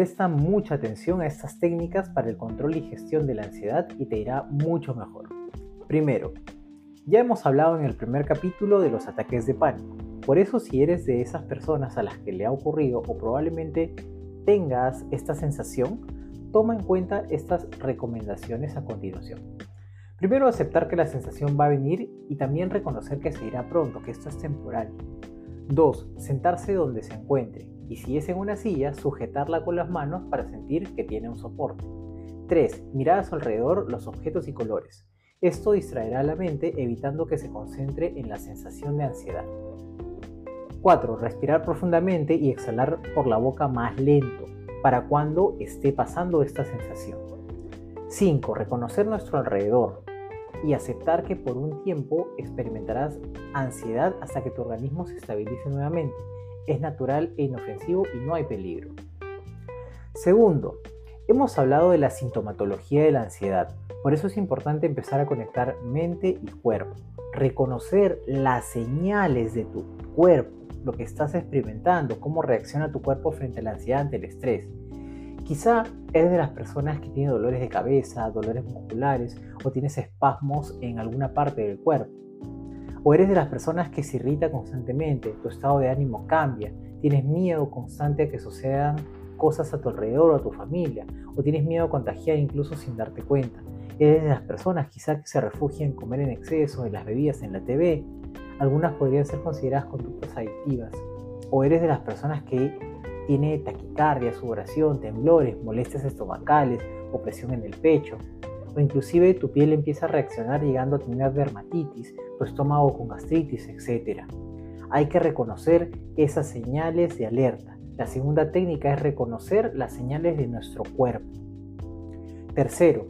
Presta mucha atención a estas técnicas para el control y gestión de la ansiedad y te irá mucho mejor. Primero, ya hemos hablado en el primer capítulo de los ataques de pánico. Por eso si eres de esas personas a las que le ha ocurrido o probablemente tengas esta sensación, toma en cuenta estas recomendaciones a continuación. Primero, aceptar que la sensación va a venir y también reconocer que se irá pronto, que esto es temporal. 2. Sentarse donde se encuentre y si es en una silla, sujetarla con las manos para sentir que tiene un soporte. 3. Mirar a su alrededor los objetos y colores. Esto distraerá la mente evitando que se concentre en la sensación de ansiedad. 4. Respirar profundamente y exhalar por la boca más lento para cuando esté pasando esta sensación. 5. Reconocer nuestro alrededor y aceptar que por un tiempo experimentarás ansiedad hasta que tu organismo se estabilice nuevamente es natural e inofensivo y no hay peligro. Segundo, hemos hablado de la sintomatología de la ansiedad, por eso es importante empezar a conectar mente y cuerpo, reconocer las señales de tu cuerpo, lo que estás experimentando, cómo reacciona tu cuerpo frente a la ansiedad, ante el estrés. Quizá eres de las personas que tiene dolores de cabeza, dolores musculares o tienes espasmos en alguna parte del cuerpo. O eres de las personas que se irrita constantemente, tu estado de ánimo cambia, tienes miedo constante a que sucedan cosas a tu alrededor o a tu familia, o tienes miedo a contagiar incluso sin darte cuenta. Eres de las personas quizás que se refugian en comer en exceso, en las bebidas, en la TV. Algunas podrían ser consideradas conductas adictivas. O eres de las personas que tiene taquicardia, sudoración, temblores, molestias estomacales, opresión en el pecho, o inclusive tu piel empieza a reaccionar llegando a tener dermatitis, tu estómago con gastritis, etc. Hay que reconocer esas señales de alerta. La segunda técnica es reconocer las señales de nuestro cuerpo. Tercero,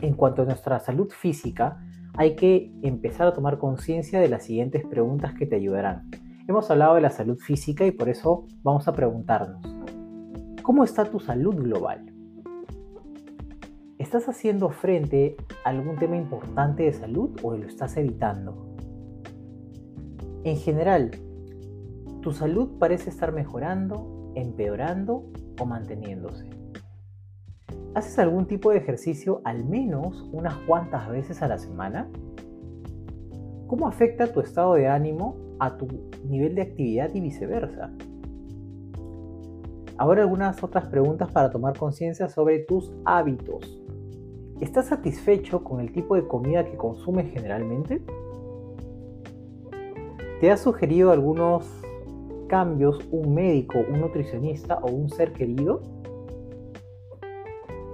en cuanto a nuestra salud física, hay que empezar a tomar conciencia de las siguientes preguntas que te ayudarán. Hemos hablado de la salud física y por eso vamos a preguntarnos, ¿cómo está tu salud global? ¿Estás haciendo frente a algún tema importante de salud o lo estás evitando? En general, ¿tu salud parece estar mejorando, empeorando o manteniéndose? ¿Haces algún tipo de ejercicio al menos unas cuantas veces a la semana? ¿Cómo afecta tu estado de ánimo a tu nivel de actividad y viceversa? Ahora algunas otras preguntas para tomar conciencia sobre tus hábitos. ¿Estás satisfecho con el tipo de comida que consumes generalmente? ¿Te ha sugerido algunos cambios un médico, un nutricionista o un ser querido?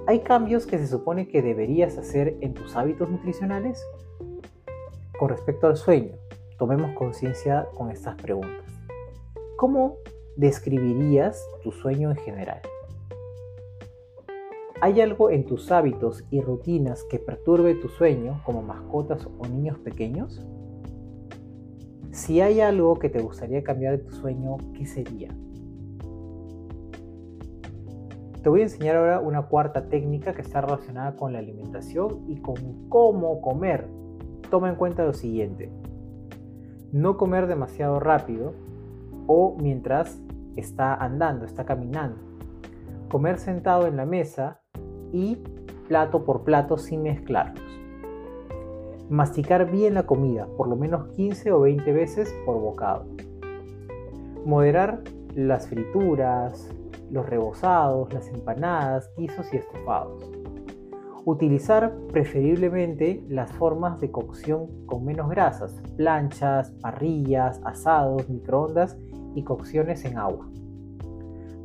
¿Hay cambios que se supone que deberías hacer en tus hábitos nutricionales? Con respecto al sueño, tomemos conciencia con estas preguntas. ¿Cómo describirías tu sueño en general? ¿Hay algo en tus hábitos y rutinas que perturbe tu sueño, como mascotas o niños pequeños? Si hay algo que te gustaría cambiar de tu sueño, ¿qué sería? Te voy a enseñar ahora una cuarta técnica que está relacionada con la alimentación y con cómo comer. Toma en cuenta lo siguiente. No comer demasiado rápido o mientras está andando, está caminando. Comer sentado en la mesa y plato por plato sin mezclarlos. Masticar bien la comida, por lo menos 15 o 20 veces por bocado. Moderar las frituras, los rebozados, las empanadas, guisos y estofados. Utilizar preferiblemente las formas de cocción con menos grasas, planchas, parrillas, asados, microondas y cocciones en agua.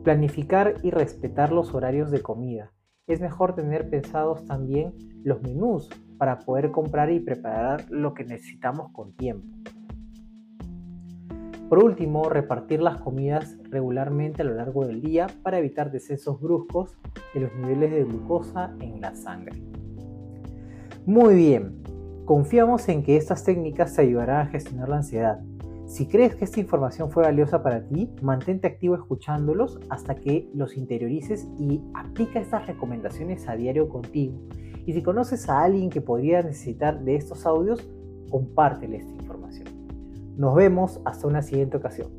Planificar y respetar los horarios de comida es mejor tener pensados también los menús para poder comprar y preparar lo que necesitamos con tiempo. Por último, repartir las comidas regularmente a lo largo del día para evitar descensos bruscos de los niveles de glucosa en la sangre. Muy bien, confiamos en que estas técnicas te ayudarán a gestionar la ansiedad si crees que esta información fue valiosa para ti, mantente activo escuchándolos hasta que los interiorices y aplica estas recomendaciones a diario contigo. Y si conoces a alguien que podría necesitar de estos audios, compártele esta información. Nos vemos hasta una siguiente ocasión.